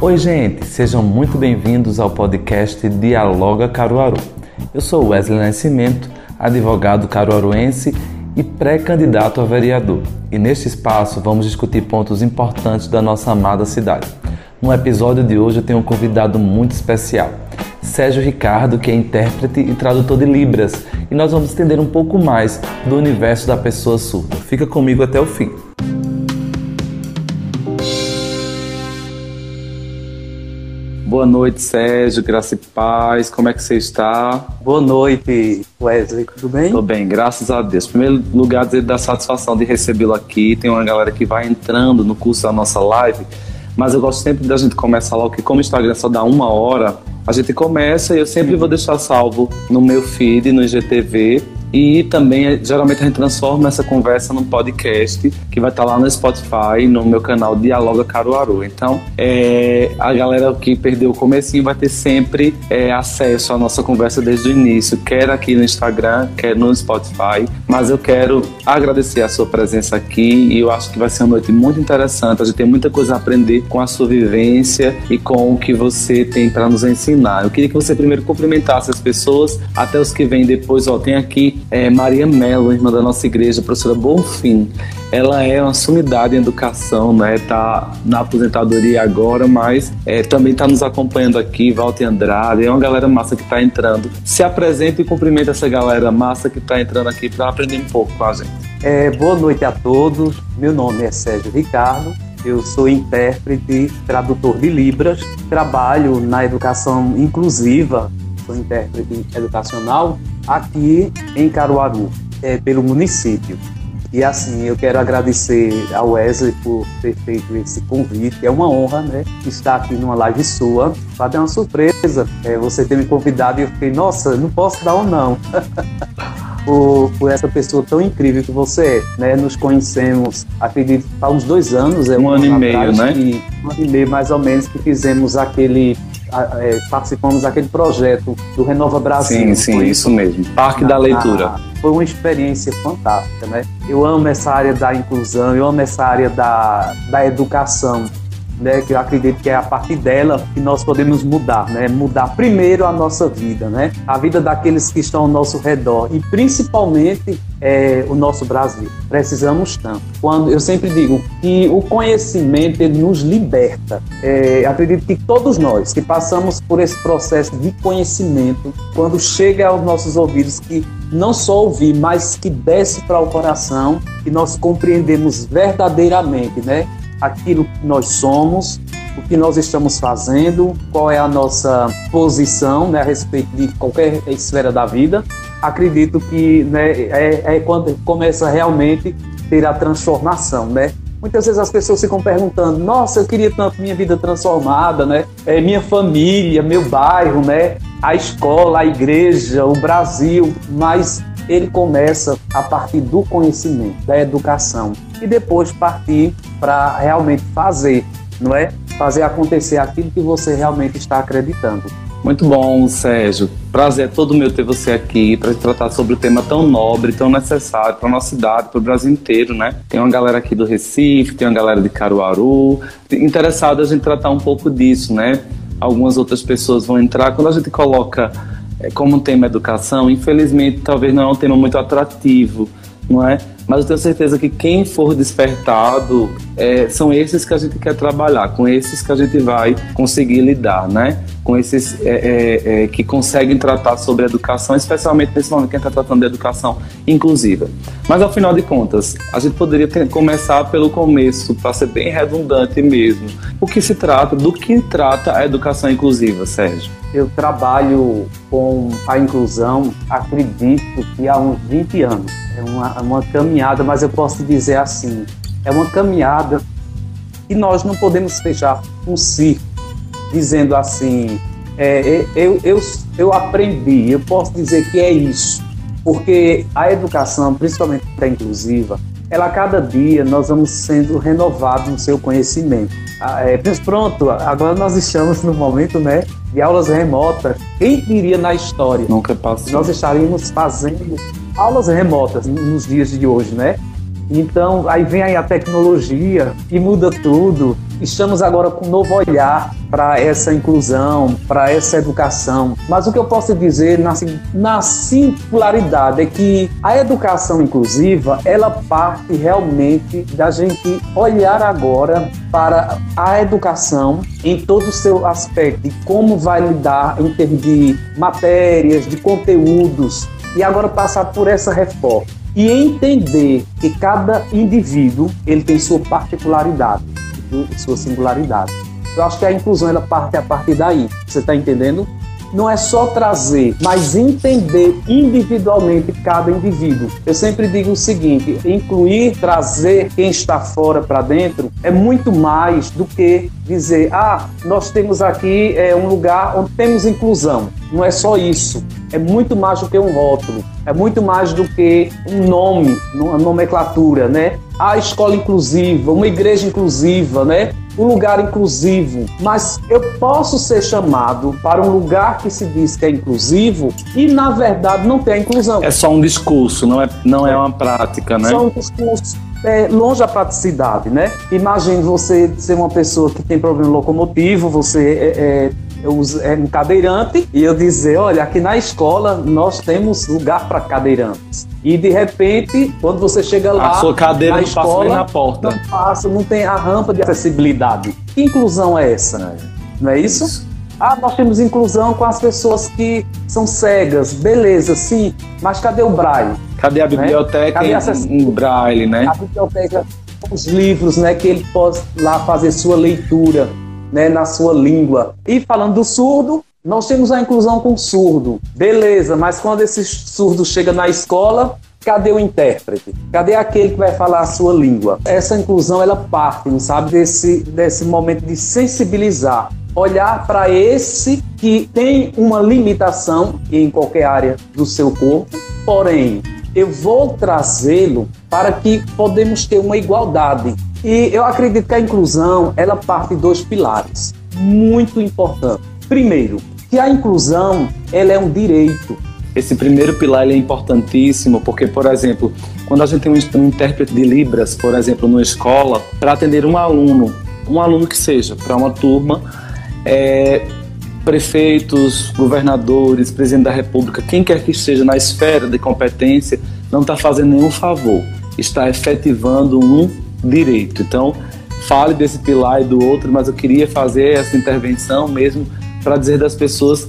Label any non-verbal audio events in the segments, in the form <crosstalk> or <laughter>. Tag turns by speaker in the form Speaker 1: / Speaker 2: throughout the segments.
Speaker 1: Oi, gente, sejam muito bem-vindos ao podcast Dialoga Caruaru. Eu sou Wesley Nascimento, advogado caruaruense e pré-candidato a vereador. E neste espaço vamos discutir pontos importantes da nossa amada cidade. No episódio de hoje eu tenho um convidado muito especial, Sérgio Ricardo, que é intérprete e tradutor de Libras, e nós vamos entender um pouco mais do universo da pessoa surda. Fica comigo até o fim. Boa noite, Sérgio, graça e paz. Como é que você está?
Speaker 2: Boa noite, Wesley. Tudo bem?
Speaker 1: Tô bem, graças a Deus. Em primeiro lugar, dizer da satisfação de recebê-lo aqui. Tem uma galera que vai entrando no curso da nossa live, mas eu gosto sempre da gente começar logo que como o Instagram só dá uma hora, a gente começa e eu sempre vou deixar salvo no meu feed, no IGTV, e também, geralmente, a gente transforma essa conversa num podcast que vai estar lá no Spotify, no meu canal Dialoga Caruaru. Então, é, a galera que perdeu o comecinho vai ter sempre é, acesso à nossa conversa desde o início, quer aqui no Instagram, quer no Spotify. Mas eu quero agradecer a sua presença aqui e eu acho que vai ser uma noite muito interessante. A gente tem muita coisa a aprender com a sua vivência e com o que você tem para nos ensinar. Eu queria que você primeiro cumprimentasse as pessoas, até os que vêm depois, ó, tem aqui é, Maria Mello, irmã da nossa igreja, professora Bonfim. Ela é uma sumidade em educação, né? Tá na aposentadoria agora, mas é, também está nos acompanhando aqui, Walter Andrade, é uma galera massa que está entrando. Se apresenta e cumprimenta essa galera massa que está entrando aqui para aprender um pouco com a gente.
Speaker 2: É, boa noite a todos. Meu nome é Sérgio Ricardo. Eu sou intérprete, tradutor de Libras, trabalho na educação inclusiva, sou intérprete educacional aqui em Caruaru, é, pelo município. E assim, eu quero agradecer ao Wesley por ter feito esse convite. É uma honra, né? Estar aqui numa live sua. Para dar uma surpresa, é, você ter me convidado e eu fiquei, nossa, não posso dar ou não. <laughs> por, por, essa pessoa tão incrível que você é, né? Nos conhecemos, acredito, há uns dois anos.
Speaker 1: É um, um ano e meio, né?
Speaker 2: Que, um ano e meio, mais ou menos, que fizemos aquele é, participamos daquele projeto do Renova Brasil.
Speaker 1: Sim, sim, isso mesmo. Parque na, da Leitura.
Speaker 2: Na, foi uma experiência fantástica, né? Eu amo essa área da inclusão, eu amo essa área da, da educação né, que eu acredito que é a partir dela que nós podemos mudar, né, mudar primeiro a nossa vida, né, a vida daqueles que estão ao nosso redor e principalmente é, o nosso Brasil. Precisamos tanto. Quando eu sempre digo que o conhecimento ele nos liberta. É, acredito que todos nós que passamos por esse processo de conhecimento, quando chega aos nossos ouvidos que não só ouvir, mas que desce para o coração, e nós compreendemos verdadeiramente, né? Aquilo que nós somos, o que nós estamos fazendo, qual é a nossa posição né, a respeito de qualquer esfera da vida. Acredito que né, é, é quando começa realmente ter a transformação, né? Muitas vezes as pessoas ficam perguntando: Nossa, eu queria tanto minha vida transformada, né? É, minha família, meu bairro, né? A escola, a igreja, o Brasil. Mas ele começa a partir do conhecimento, da educação e depois partir para realmente fazer, não é? Fazer acontecer aquilo que você realmente está acreditando.
Speaker 1: Muito bom, Sérgio. Prazer é todo meu ter você aqui para tratar sobre o um tema tão nobre, tão necessário para nossa cidade, para o Brasil inteiro, né? Tem uma galera aqui do Recife, tem uma galera de Caruaru, interessada a gente tratar um pouco disso, né? Algumas outras pessoas vão entrar. Quando a gente coloca é, como tema educação, infelizmente talvez não é um tema muito atrativo, não é? Mas eu tenho certeza que quem for despertado é, são esses que a gente quer trabalhar, com esses que a gente vai conseguir lidar, né? Com esses é, é, é que conseguem tratar sobre educação, especialmente nesse momento que a gente está tratando de educação inclusiva. Mas ao final de contas, a gente poderia ter, começar pelo começo, para ser bem redundante mesmo. O que se trata, do que trata a educação inclusiva, Sérgio?
Speaker 2: Eu trabalho com a inclusão, acredito que há uns 20 anos. É uma, uma caminhada, mas eu posso dizer assim, é uma caminhada que nós não podemos fechar um círculo dizendo assim, é, é, eu, eu, eu aprendi, eu posso dizer que é isso, porque a educação, principalmente a inclusiva, ela a cada dia nós vamos sendo renovados no seu conhecimento. Ah, é, pronto, agora nós estamos no momento né, de aulas remotas. Quem diria na história?
Speaker 1: Nunca passou.
Speaker 2: Nós estaríamos fazendo aulas remotas nos dias de hoje, né? Então, aí vem aí a tecnologia e muda tudo. estamos agora com um novo olhar para essa inclusão, para essa educação. Mas o que eu posso dizer na, na singularidade é que a educação inclusiva, ela parte realmente da gente olhar agora para a educação em todo o seu aspecto, de como vai lidar em termos de matérias, de conteúdos, e agora passar por essa reforma e entender que cada indivíduo ele tem sua particularidade, sua singularidade. Eu acho que a inclusão ela parte a partir daí. Você está entendendo? Não é só trazer, mas entender individualmente cada indivíduo. Eu sempre digo o seguinte: incluir, trazer quem está fora para dentro é muito mais do que dizer, ah, nós temos aqui é, um lugar onde temos inclusão. Não é só isso. É muito mais do que um rótulo. É muito mais do que um nome, uma nomenclatura, né? A escola inclusiva, uma igreja inclusiva, né? Um lugar inclusivo, mas eu posso ser chamado para um lugar que se diz que é inclusivo e na verdade não tem a inclusão.
Speaker 1: É só um discurso, não é, não é uma prática, né?
Speaker 2: Só um discurso. É, longe da praticidade, né? Imagine você ser uma pessoa que tem problema locomotivo, você é, é eu é um cadeirante e eu dizer, olha, aqui na escola nós temos lugar para cadeirantes. E de repente, quando você chega lá,
Speaker 1: a sua cadeira
Speaker 2: na
Speaker 1: não
Speaker 2: escola,
Speaker 1: passa nem na porta.
Speaker 2: Não passa, não tem a rampa de acessibilidade. Que inclusão é essa? É. Não é isso? isso? Ah, nós temos inclusão com as pessoas que são cegas. Beleza, sim. Mas cadê o braille?
Speaker 1: Cadê a né? biblioteca né? cadê em, em braille, né?
Speaker 2: A biblioteca, os livros, né? Que ele pode lá fazer sua leitura né, na sua língua. E falando do surdo, nós temos a inclusão com surdo. Beleza, mas quando esse surdo chega na escola, cadê o intérprete? Cadê aquele que vai falar a sua língua? Essa inclusão ela parte, não sabe, desse, desse momento de sensibilizar, olhar para esse que tem uma limitação em qualquer área do seu corpo, porém eu vou trazê-lo para que podemos ter uma igualdade e eu acredito que a inclusão, ela parte de dois pilares muito importantes. Primeiro, que a inclusão, ela é um direito.
Speaker 1: Esse primeiro pilar é importantíssimo porque, por exemplo, quando a gente tem um intérprete de Libras, por exemplo, numa escola, para atender um aluno, um aluno que seja, para uma turma, é, prefeitos, governadores, presidente da República, quem quer que esteja na esfera de competência, não está fazendo nenhum favor, está efetivando um direito. Então, fale desse pilar e do outro, mas eu queria fazer essa intervenção mesmo para dizer das pessoas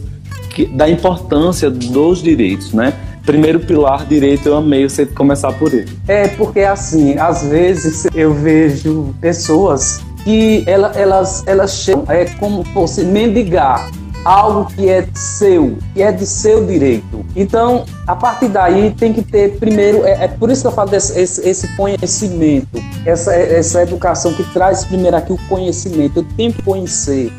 Speaker 1: que, da importância dos direitos, né? Primeiro pilar, direito, eu amei você começar por ele.
Speaker 2: É, porque assim, às vezes eu vejo pessoas que elas, elas, elas chegam é como fosse mendigar algo que é seu, que é de seu direito. Então, a partir daí tem que ter primeiro, é, é por isso que eu falo desse esse, esse conhecimento, essa, essa educação que traz primeiro aqui o conhecimento. Eu tenho que conhecer,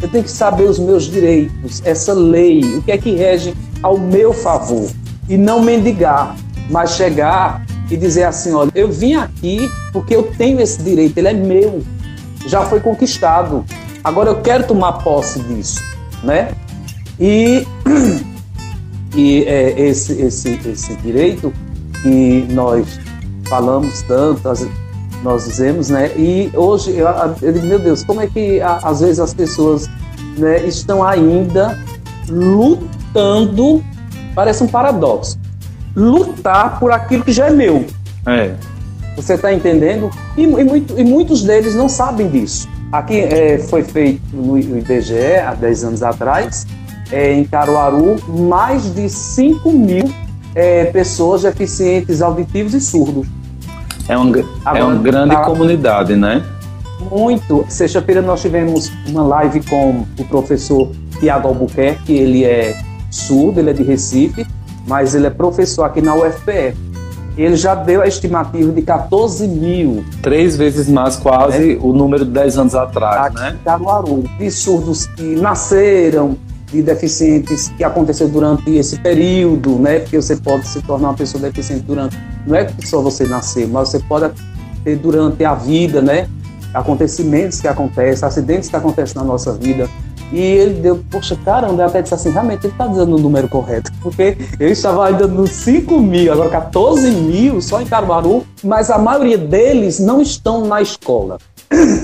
Speaker 2: eu tenho que saber os meus direitos, essa lei, o que é que rege ao meu favor. E não mendigar, mas chegar e dizer assim: olha, eu vim aqui porque eu tenho esse direito, ele é meu, já foi conquistado. Agora eu quero tomar posse disso né? E, <clears throat> e é, esse, esse, esse direito que nós falamos tanto, nós dizemos, né? E hoje eu, eu digo, meu Deus, como é que às vezes as pessoas né, estão ainda lutando? Parece um paradoxo. Lutar por aquilo que já é meu.
Speaker 1: É.
Speaker 2: Você está entendendo? E, e, muito, e muitos deles não sabem disso. Aqui é, foi feito no IBGE há 10 anos atrás, é, em Caruaru, mais de 5 mil é, pessoas deficientes auditivos e surdos.
Speaker 1: É, um, Agora, é uma grande tá, comunidade, né?
Speaker 2: Muito. Sexta-feira nós tivemos uma live com o professor Tiago Albuquerque, ele é surdo, ele é de Recife, mas ele é professor aqui na UFPE ele já deu a estimativa de 14 mil.
Speaker 1: Três vezes mais quase né? o número de 10 anos atrás, Aqui né?
Speaker 2: Caruaru, de surdos que nasceram, de deficientes que aconteceu durante esse período, né? Porque você pode se tornar uma pessoa deficiente durante, não é só você nascer, mas você pode ter durante a vida, né? Acontecimentos que acontecem, acidentes que acontecem na nossa vida. E ele deu, poxa, caramba, eu até disse assim, realmente ele está dizendo o número correto, <laughs> porque eu estava ainda nos 5 mil, agora 14 mil só em Caruaru, mas a maioria deles não estão na escola.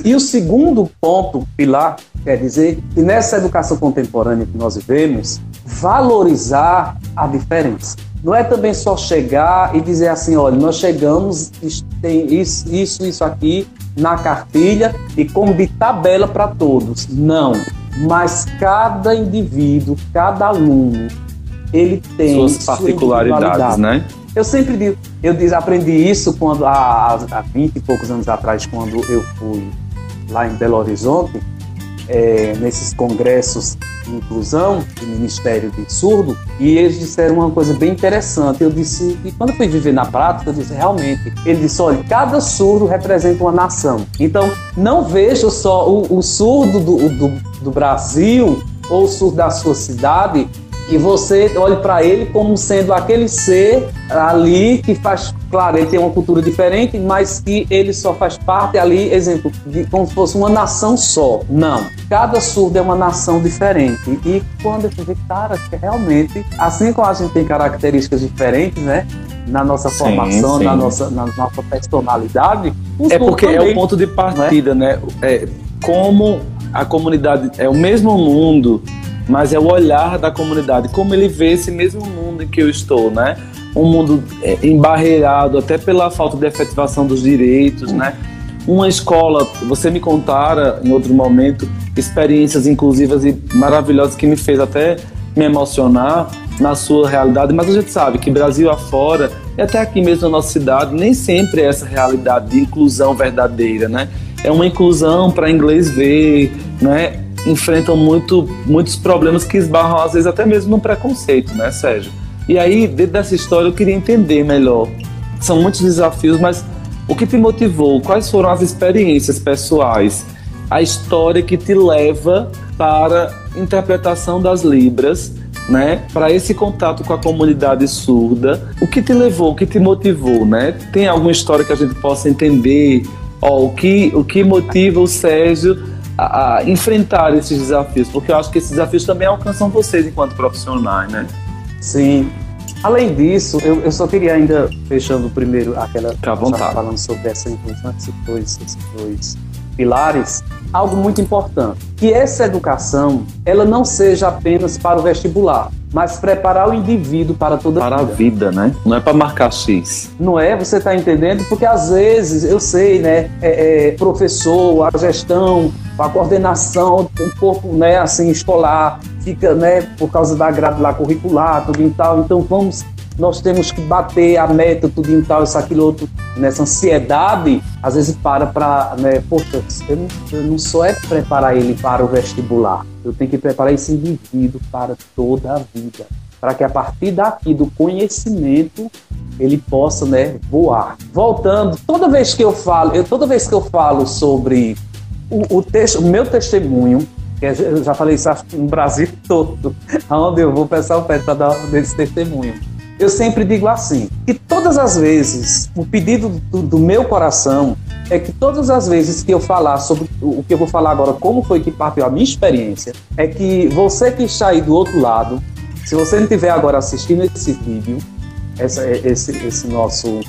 Speaker 2: E o segundo ponto, pilar, quer dizer que nessa educação contemporânea que nós vivemos, valorizar a diferença. Não é também só chegar e dizer assim, olha, nós chegamos, tem isso, isso, isso aqui na cartilha e como de tabela para todos. Não. Mas cada indivíduo, cada aluno, ele tem
Speaker 1: suas particularidades, né?
Speaker 2: Eu sempre digo, eu aprendi isso quando há, há 20 e poucos anos atrás, quando eu fui lá em Belo Horizonte, é, nesses congressos de inclusão do Ministério de Surdo, e eles disseram uma coisa bem interessante. Eu disse, e quando eu fui viver na prática, eu disse, realmente, ele disse, olha, cada surdo representa uma nação. Então, não veja só o, o surdo do, do, do Brasil ou o surdo da sua cidade que você olhe para ele como sendo aquele ser ali que faz, claro, ele tem uma cultura diferente, mas que ele só faz parte ali, exemplo, de, como se fosse uma nação só. Não. Cada surdo é uma nação diferente. E quando eu falei, cara, que realmente, assim como a gente tem características diferentes, né? Na nossa sim, formação, sim. Na, nossa, na nossa personalidade.
Speaker 1: É porque também, é o ponto de partida, né? É, como a comunidade é o mesmo mundo mas é o olhar da comunidade, como ele vê esse mesmo mundo em que eu estou, né? Um mundo é, embarreirado até pela falta de efetivação dos direitos, né? Uma escola, você me contara em outro momento experiências inclusivas e maravilhosas que me fez até me emocionar na sua realidade, mas a gente sabe que Brasil afora e até aqui mesmo na nossa cidade nem sempre é essa realidade de inclusão verdadeira, né? É uma inclusão para inglês ver, né? Enfrentam muito, muitos problemas que esbarram, às vezes, até mesmo no preconceito, né, Sérgio? E aí, dentro dessa história, eu queria entender melhor. São muitos desafios, mas o que te motivou? Quais foram as experiências pessoais? A história que te leva para interpretação das Libras, né? Para esse contato com a comunidade surda. O que te levou? O que te motivou, né? Tem alguma história que a gente possa entender? O que o que motiva o Sérgio a, a, enfrentar esses desafios, porque eu acho que esses desafios também alcançam vocês enquanto profissionais, né?
Speaker 2: Sim. Além disso, eu, eu só queria ainda, fechando primeiro aquela...
Speaker 1: Fica à vontade.
Speaker 2: Falando sobre essa esses dois, esses dois pilares, algo muito importante, que essa educação, ela não seja apenas para o vestibular, mas preparar o indivíduo para toda
Speaker 1: para a vida. né? Não é para marcar X.
Speaker 2: Não é? Você está entendendo? Porque às vezes, eu sei, né? É, é, professor, a gestão, a coordenação, o corpo, né? Assim, escolar, fica, né? Por causa da grade lá curricular, tudo e tal. Então vamos nós temos que bater a meta, tudo e tal, isso, aquilo, outro, nessa ansiedade, às vezes para para, né, poxa, eu não, eu não só é preparar ele para o vestibular, eu tenho que preparar esse indivíduo para toda a vida, para que a partir daqui do conhecimento ele possa, né, voar. Voltando, toda vez que eu falo, eu, toda vez que eu falo sobre o, o, texto, o meu testemunho, que eu já falei isso no Brasil <laughs> todo, aonde eu vou o pé para dar desse testemunho eu sempre digo assim, que todas as vezes, o pedido do, do, meu coração é que todas as vezes que eu falar sobre o que eu vou falar agora, como foi que partiu a minha experiência, é que você que está aí do outro lado, se você não estiver agora assistindo esse vídeo, essa, esse, esse nosso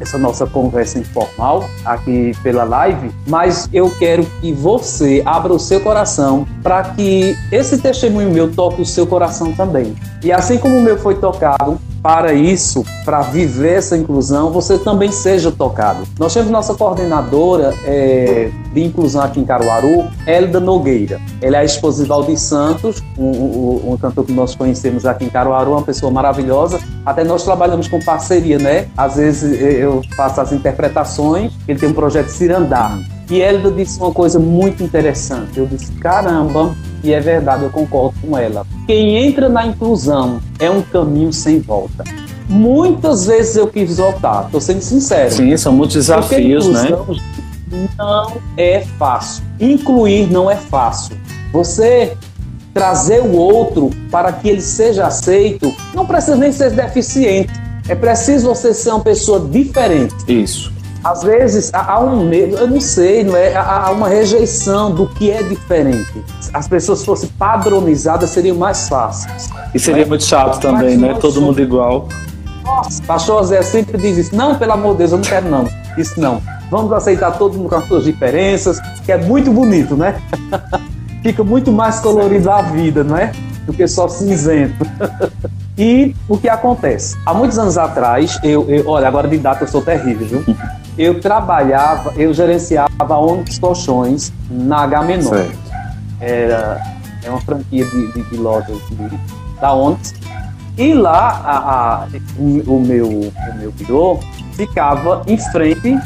Speaker 2: essa nossa conversa informal aqui pela live, mas eu quero que você abra o seu coração para que esse testemunho meu toque o seu coração também. E assim como o meu foi tocado, para isso, para viver essa inclusão, você também seja tocado. Nós temos nossa coordenadora é, de inclusão aqui em Caruaru, Elda Nogueira. Ela é a esposa de Valdir Santos, um, um, um, cantor que nós conhecemos aqui em Caruaru, uma pessoa maravilhosa. Até nós trabalhamos com parceria, né? Às vezes eu faço as interpretações, ele tem um projeto Cirandar. E Elda disse uma coisa muito interessante. Eu disse, caramba, e é verdade, eu concordo com ela. Quem entra na inclusão é um caminho sem volta. Muitas vezes eu quis voltar, estou sendo sincero.
Speaker 1: Sim, são muitos desafios, né?
Speaker 2: Não é fácil. Incluir não é fácil. Você trazer o outro para que ele seja aceito, não precisa nem ser deficiente. É preciso você ser uma pessoa diferente.
Speaker 1: Isso.
Speaker 2: Às vezes há um medo, eu não sei, não é? Há uma rejeição do que é diferente. As pessoas fossem padronizadas seriam mais fáceis.
Speaker 1: E seria é? muito chato também, né? Todo somos... mundo igual.
Speaker 2: Nossa, pastor Zé sempre diz isso. Não, pelo amor de Deus, eu não quero não. Isso não. vamos aceitar todo mundo com as suas diferenças, que é muito bonito, né? <laughs> Fica muito mais colorido a vida, não é? Do que só cinzento. <laughs> e o que acontece? Há muitos anos atrás, eu, eu olha, agora de data eu sou terrível, viu? Eu trabalhava, eu gerenciava ônibus colchões na H Menor. Era é uma franquia de, de, de lojas de, da Onix. E lá a, a, o, o, meu, o meu birô ficava em frente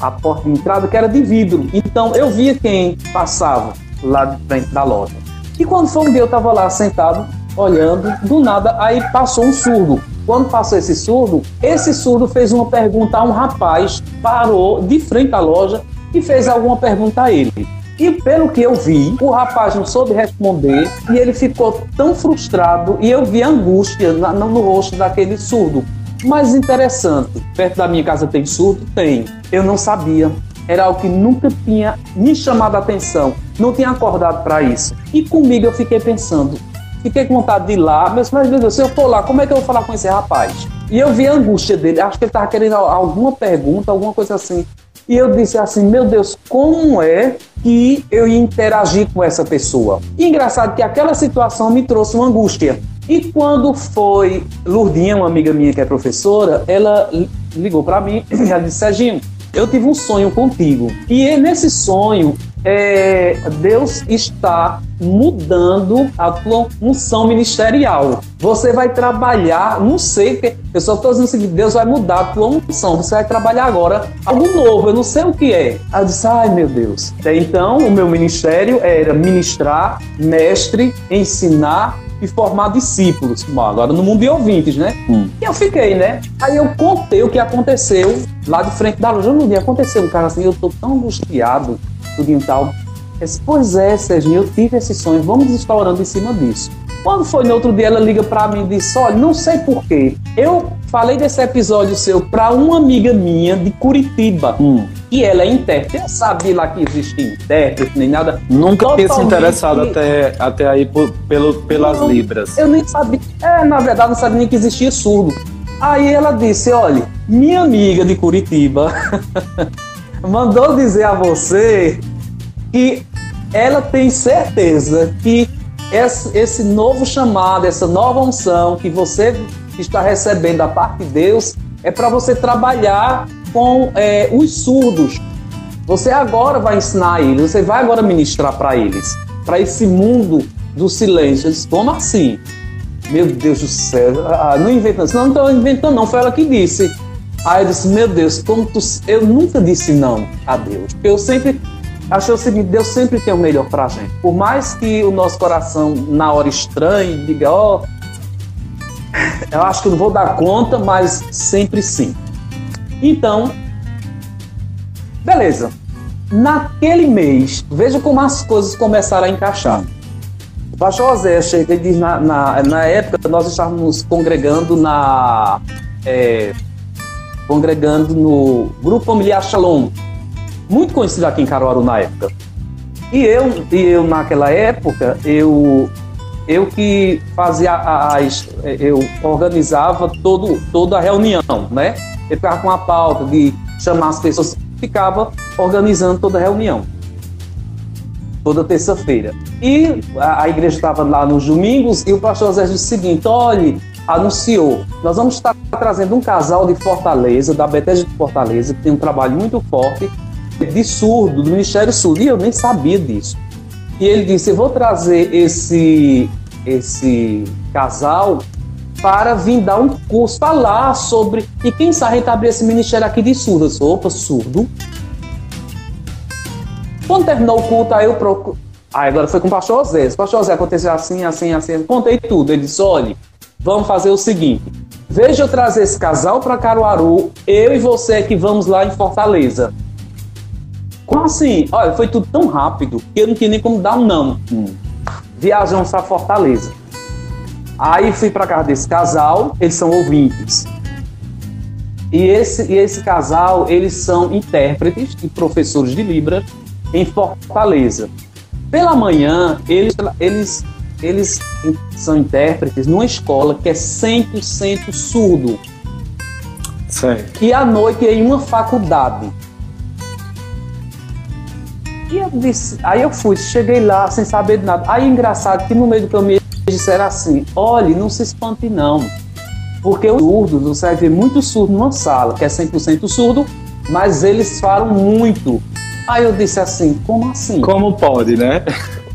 Speaker 2: à porta de entrada, que era de vidro. Então eu via quem passava lá de frente da loja. E quando foi um dia eu estava lá sentado, olhando, do nada, aí passou um surdo. Quando passou esse surdo, esse surdo fez uma pergunta a um rapaz, parou de frente à loja e fez alguma pergunta a ele. E pelo que eu vi, o rapaz não soube responder e ele ficou tão frustrado e eu vi angústia no rosto daquele surdo. Mas interessante, perto da minha casa tem surdo? Tem. Eu não sabia. Era algo que nunca tinha me chamado a atenção. Não tinha acordado para isso. E comigo eu fiquei pensando, fiquei com vontade de ir lá, mas, mas meu Deus, se eu for lá, como é que eu vou falar com esse rapaz? E eu vi a angústia dele, acho que ele estava querendo alguma pergunta, alguma coisa assim. E eu disse assim, meu Deus, como é que eu ia interagir com essa pessoa? E engraçado que aquela situação me trouxe uma angústia. E quando foi Lurdinha, uma amiga minha que é professora, ela ligou para mim e <clears throat> ela disse, Serginho, eu tive um sonho contigo. E nesse sonho, é, Deus está mudando a tua função ministerial. Você vai trabalhar, não sei, eu só estou dizendo o seguinte: Deus vai mudar a tua função. Você vai trabalhar agora algo novo, eu não sei o que é. Eu disse: ai meu Deus. Então, o meu ministério era ministrar, mestre, ensinar e formar discípulos. Bom, agora no mundo de ouvintes, né? Hum. E eu fiquei, né? Aí eu contei o que aconteceu lá de frente da loja. No dia aconteceu um cara assim, eu tô tão angustiado, tudo e tal. Eu disse, pois é, Serginho, eu tive esse sonho, vamos estar orando em cima disso. Quando foi no outro dia, ela liga para mim e disse: Olha, não sei porquê. Eu falei desse episódio seu para uma amiga minha de Curitiba. Hum. E ela é intérprete. Eu sabia lá que existia intérprete, nem nada.
Speaker 1: Nunca tinha se interessado até, até aí por, pelo, pelas não, Libras.
Speaker 2: Eu nem sabia. É, na verdade, não sabia nem que existia surdo. Aí ela disse: Olha, minha amiga de Curitiba <laughs> mandou dizer a você que ela tem certeza que esse, esse novo chamado, essa nova unção que você está recebendo da parte de Deus é para você trabalhar com é, os surdos. Você agora vai ensinar eles, você vai agora ministrar para eles, para esse mundo do silêncio. Disse, como assim? Meu Deus do céu, ah, não inventando, não estou inventando, não, foi ela que disse. Aí eu disse, meu Deus, como tu... eu nunca disse não a Deus. Eu sempre achei o seguinte: Deus sempre tem o melhor para a gente. Por mais que o nosso coração, na hora estranhe, diga, ó, oh, <laughs> eu acho que eu não vou dar conta, mas sempre sim. Então, beleza. Naquele mês, veja como as coisas começaram a encaixar. O pastor José chega e diz: na, na, na época, nós estávamos congregando na. É, congregando no Grupo Familiar Shalom, muito conhecido aqui em Caruaru na época. E eu, e eu naquela época, eu eu que fazia as eu organizava todo toda a reunião, né? Eu ficava com a pauta de chamar as pessoas, ficava organizando toda a reunião. Toda terça-feira. E a, a igreja estava lá nos domingos e o pastor José disse o seguinte: olhe, anunciou, nós vamos estar trazendo um casal de Fortaleza, da Bethesda de Fortaleza, que tem um trabalho muito forte de surdo, do Ministério Surdo, e eu nem sabia disso. E ele disse: Eu vou trazer esse, esse casal para vir dar um curso, falar sobre. E quem sabe a gente abrir esse ministério aqui de surdas. Opa, surdo. Quando terminou o culto, aí eu procuro. Aí agora foi com o pastor José. O pastor José aconteceu assim, assim, assim. Contei tudo. Ele disse: olha, vamos fazer o seguinte. Veja eu trazer esse casal para Caruaru, eu e você que vamos lá em Fortaleza. Como assim? Olha, foi tudo tão rápido que eu não tinha nem como dar um não. Hum. Viajamos para Fortaleza. Aí fui para casa desse casal, eles são ouvintes. E esse, e esse casal, eles são intérpretes e professores de Libra em Fortaleza. Pela manhã, eles, eles, eles são intérpretes numa escola que é 100% surdo. Certo. E à noite em uma faculdade E eu disse, aí eu fui, cheguei lá sem saber de nada. Aí engraçado que no meio do caminho disseram assim: olhe, não se espante não. Porque os surdos, você vai ver muito surdo numa sala, que é 100% surdo, mas eles falam muito. Aí eu disse assim: como assim?
Speaker 1: Como pode, né?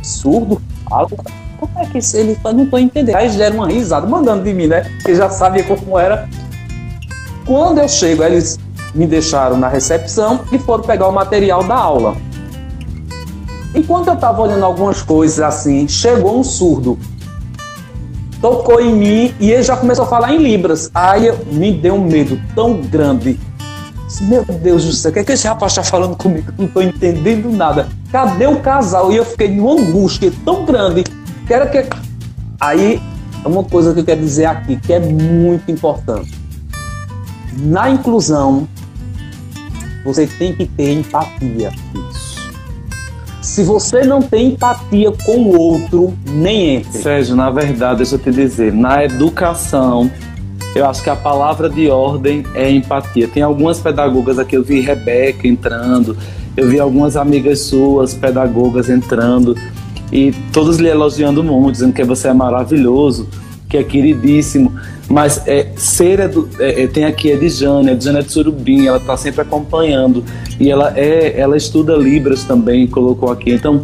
Speaker 2: Surdo fala? Como é que ele fala? Não estou entendendo. Aí eles deram uma risada, mandando de mim, né? Que já sabia como era. Quando eu chego, eles me deixaram na recepção e foram pegar o material da aula. Enquanto eu estava olhando algumas coisas assim, chegou um surdo, tocou em mim e ele já começou a falar em Libras. Aí eu, me deu um medo tão grande. Meu Deus do céu, o que, é que esse rapaz está falando comigo? Não estou entendendo nada. Cadê o casal? E eu fiquei numa angústia tão grande. Que era que. Aí, uma coisa que eu quero dizer aqui, que é muito importante. Na inclusão, você tem que ter empatia. Isso. Se você não tem empatia com o outro, nem entre.
Speaker 1: Sérgio, na verdade, deixa eu te dizer, na educação, eu acho que a palavra de ordem é empatia. Tem algumas pedagogas aqui, eu vi Rebeca entrando, eu vi algumas amigas suas, pedagogas, entrando, e todos lhe elogiando muito, dizendo que você é maravilhoso, que é queridíssimo. Mas é, ser edu, é, é, tem aqui a Edjane, a Edjane é de Surubim, ela está sempre acompanhando. E ela é ela estuda Libras também, colocou aqui. Então,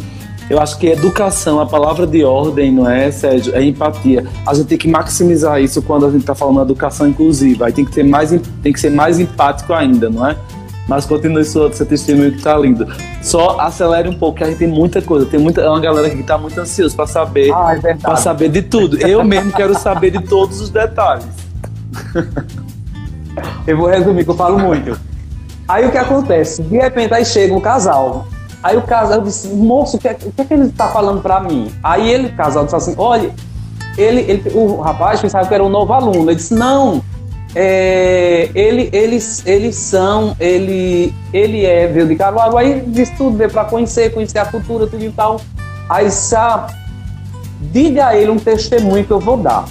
Speaker 1: eu acho que educação, a palavra de ordem, não é, Sérgio? É empatia. A gente tem que maximizar isso quando a gente está falando de educação inclusiva. Aí tem que, ser mais, tem que ser mais empático ainda, não é? Mas continue seu, seu testemunho que tá lindo. Só acelere um pouco, que a gente tem muita coisa. Tem muita, é uma galera que tá muito ansiosa para saber, ah, é para saber de tudo. Eu mesmo quero saber de todos os detalhes. <laughs>
Speaker 2: Eu vou resumir, que eu falo muito. Aí o que acontece? De repente aí chega um casal. Aí o casal disse, moço, o que, é, o que, é que ele tá falando para mim? Aí ele, o casal, disse assim, olha, ele, ele, o rapaz pensava que era um novo aluno. Ele disse, não, é, ele, eles, eles são, ele, ele é, veio de Caruaru, aí diz tudo, veio para conhecer, conhecer a cultura, tudo e tal. Aí, sabe, diga a ele um testemunho que eu vou dar.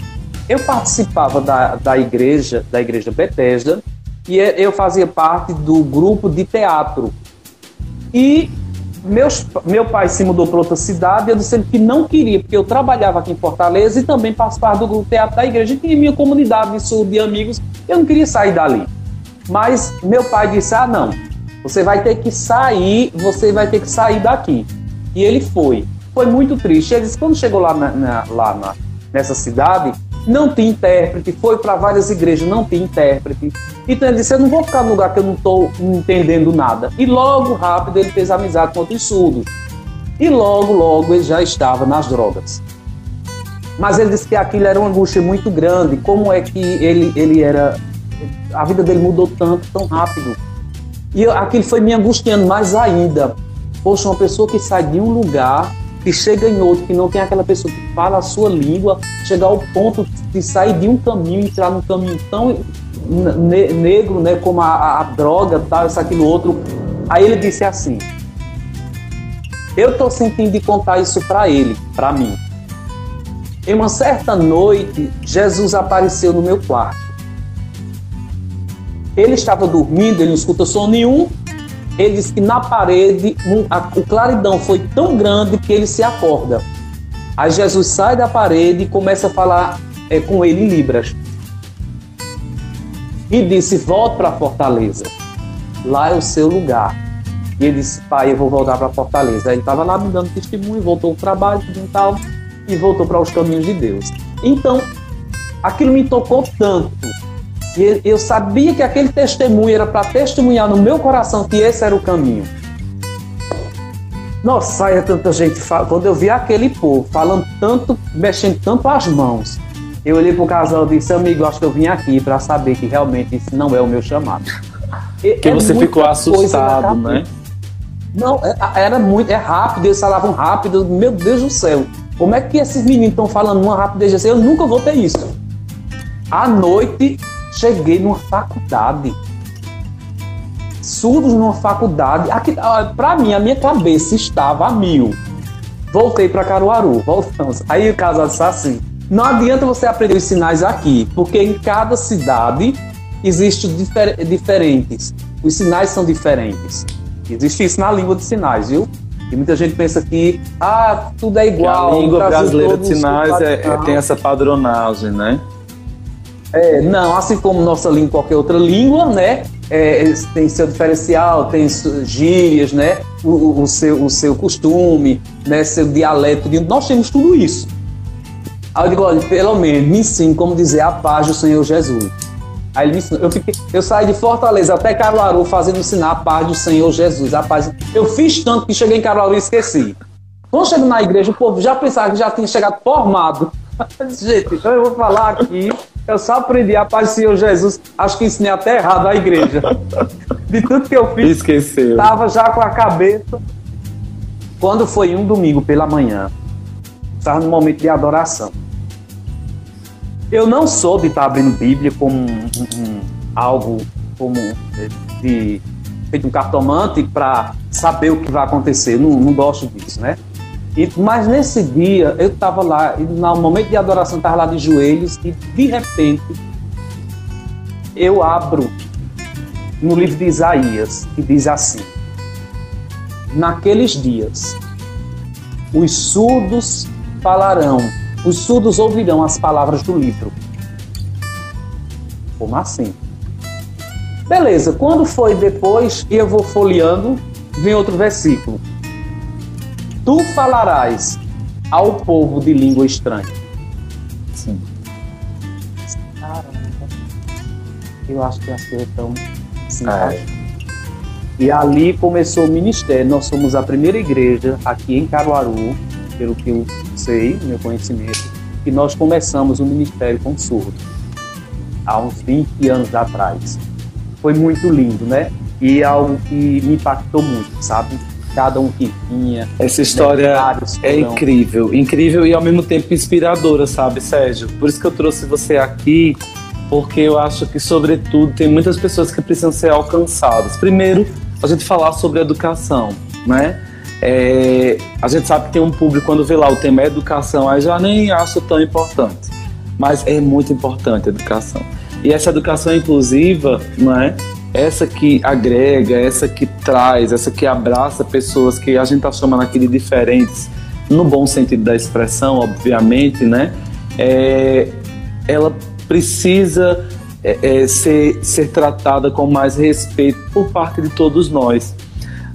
Speaker 2: Eu participava da, da igreja, da igreja Bethesda, e eu fazia parte do grupo de teatro. E meus, meu pai se mudou para outra cidade, eu disse que não queria, porque eu trabalhava aqui em Fortaleza e também participava do teatro da igreja, e tinha minha comunidade de sul de amigos, eu não queria sair dali. Mas meu pai disse: ah, não, você vai ter que sair, você vai ter que sair daqui. E ele foi. Foi muito triste. Ele disse: quando chegou lá, na, na, lá na, nessa cidade, não tinha intérprete, foi para várias igrejas, não tinha intérprete. Então ele disse: Eu não vou ficar no lugar que eu não estou entendendo nada. E logo, rápido, ele fez amizade com outros surdos. E logo, logo, ele já estava nas drogas. Mas ele disse que aquilo era uma angústia muito grande. Como é que ele, ele era. A vida dele mudou tanto, tão rápido. E aquilo foi me angustiando mais ainda. Poxa, uma pessoa que sai de um lugar que chega em outro, que não tem aquela pessoa que fala a sua língua, chegar ao ponto de sair de um caminho e entrar num caminho tão ne negro, né, como a, a, droga, tal, isso, aquilo, outro. Aí ele disse assim: Eu tô sentindo de contar isso para ele, para mim. Em uma certa noite, Jesus apareceu no meu quarto. Ele estava dormindo, ele não escuta som nenhum, ele diz que na parede um, a, o claridão foi tão grande que ele se acorda. Aí Jesus sai da parede e começa a falar é, com ele em Libras. E disse: Volte para Fortaleza. Lá é o seu lugar. E ele disse: Pai, eu vou voltar para Fortaleza. Aí ele estava lá me dando testemunho, voltou ao trabalho e tal, e voltou para os caminhos de Deus. Então, aquilo me tocou tanto e eu sabia que aquele testemunho era para testemunhar no meu coração que esse era o caminho. Nossa, saia tanta gente. Quando eu vi aquele povo falando tanto, mexendo tanto as mãos, eu olhei pro casal e disse: Amigo, acho que eu vim aqui para saber que realmente isso não é o meu chamado.
Speaker 1: Que é você ficou assustado, né?
Speaker 2: Não, é, era muito, é rápido, eles falavam rápido, meu Deus do céu. Como é que esses meninos estão falando uma rapidez assim? Eu nunca vou ter isso. À noite, Cheguei numa faculdade. Surdos numa faculdade. Aqui, para mim, a minha cabeça estava a mil. Voltei para Caruaru, voltamos. Aí o casal disse assim: não adianta você aprender os sinais aqui, porque em cada cidade existem difer diferentes. Os sinais são diferentes. Existe isso na língua de sinais, viu? E muita gente pensa que ah, tudo é igual.
Speaker 1: Que a língua brasileira de sinais é, é, tem essa padronagem, né?
Speaker 2: É, não, assim como nossa língua, qualquer outra língua, né? É, tem seu diferencial, tem gírias, né? O, o, seu, o seu costume, né? seu dialeto. Nós temos tudo isso. Aí eu digo, olha, pelo menos me ensine como dizer a paz do Senhor Jesus. Aí ele me ensinou. Eu, fiquei, eu saí de Fortaleza até Caruaru fazendo ensinar a paz do Senhor Jesus. A paz. Eu fiz tanto que cheguei em Caruaru e esqueci. Quando chego na igreja, o povo já pensava que já tinha chegado formado. <laughs> Gente, então eu vou falar aqui. Eu só aprendi a paz do Senhor Jesus. Acho que ensinei até errado a igreja. <laughs> De tudo que eu fiz.
Speaker 1: Esqueceu.
Speaker 2: Tava já com a cabeça. Quando foi um domingo pela manhã, estava no momento de adoração. Eu não sou de estar abrindo Bíblia como um, um, algo como de feito um cartomante para saber o que vai acontecer. Não, não gosto disso, né? E, mas nesse dia eu estava lá, e no momento de adoração estava lá de joelhos e de repente eu abro no livro de Isaías e diz assim: Naqueles dias os surdos falarão os surdos ouvirão as palavras do livro. Como assim? Beleza, quando foi depois, eu vou folheando, vem outro versículo. Tu falarás ao povo de língua estranha. Sim. Caramba. Eu acho que as coisas estão é. E ali começou o ministério. Nós somos a primeira igreja aqui em Caruaru, pelo que eu sei, meu conhecimento, que nós começamos o Ministério com Surdo, há uns 20 anos atrás. Foi muito lindo, né? E é algo que me impactou muito, sabe? Cada um que vinha.
Speaker 1: Essa história é incrível, incrível e ao mesmo tempo inspiradora, sabe, Sérgio? Por isso que eu trouxe você aqui, porque eu acho que, sobretudo, tem muitas pessoas que precisam ser alcançadas. Primeiro, a gente falar sobre educação, né? É, a gente sabe que tem um público, quando vê lá o tema educação, aí já nem acha tão importante. Mas é muito importante a educação. E essa educação inclusiva, não é? Essa que agrega, essa que traz, essa que abraça pessoas que a gente está chamando aqui de diferentes, no bom sentido da expressão, obviamente, né? É, ela precisa é, é, ser, ser tratada com mais respeito por parte de todos nós.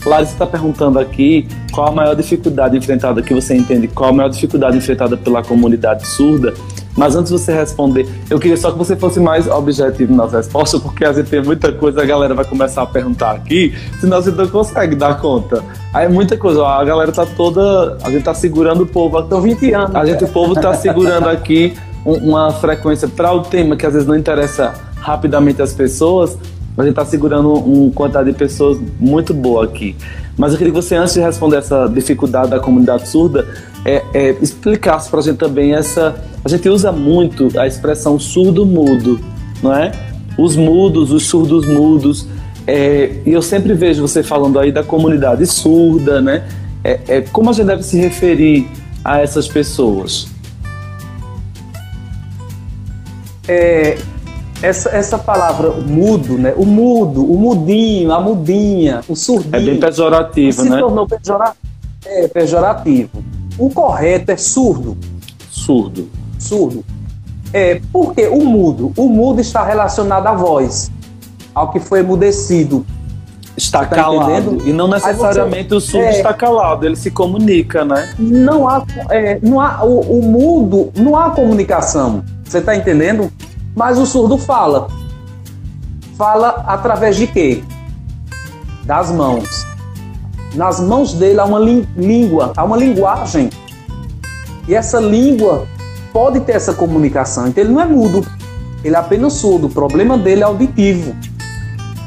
Speaker 1: Larissa está perguntando aqui qual a maior dificuldade enfrentada que você entende, qual a maior dificuldade enfrentada pela comunidade surda. Mas antes de você responder, eu queria só que você fosse mais objetivo nas respostas, porque a gente tem muita coisa, a galera vai começar a perguntar aqui, senão você não consegue dar conta. Aí é muita coisa, a galera tá toda. A gente tá segurando o povo. Estão 20 anos. A gente, o povo tá segurando aqui uma frequência para o tema que às vezes não interessa rapidamente as pessoas, a gente está segurando uma quantidade de pessoas muito boa aqui. Mas eu queria que você, antes de responder essa dificuldade da comunidade surda, é, é, explicasse para a gente também essa. A gente usa muito a expressão surdo-mudo, não é? Os mudos, os surdos mudos. É, e eu sempre vejo você falando aí da comunidade surda, né? É, é, como a gente deve se referir a essas pessoas?
Speaker 2: É, essa, essa palavra mudo, né? O mudo, o mudinho, a mudinha, o surdinho.
Speaker 1: É bem pejorativo,
Speaker 2: se
Speaker 1: né?
Speaker 2: Se tornou pejora, é, pejorativo. O correto é surdo.
Speaker 1: Surdo.
Speaker 2: Surdo. É, porque o mudo, o mudo está relacionado à voz, ao que foi emudecido.
Speaker 1: Está tá calado. Entendendo? E não necessariamente você, o surdo é, está calado, ele se comunica, né?
Speaker 2: Não há, é, não há o, o mudo, não há comunicação. Você está entendendo? Mas o surdo fala. Fala através de quê? Das mãos. Nas mãos dele há uma língua, há uma linguagem. E essa língua pode ter essa comunicação. Então ele não é mudo, ele é apenas surdo. O problema dele é auditivo.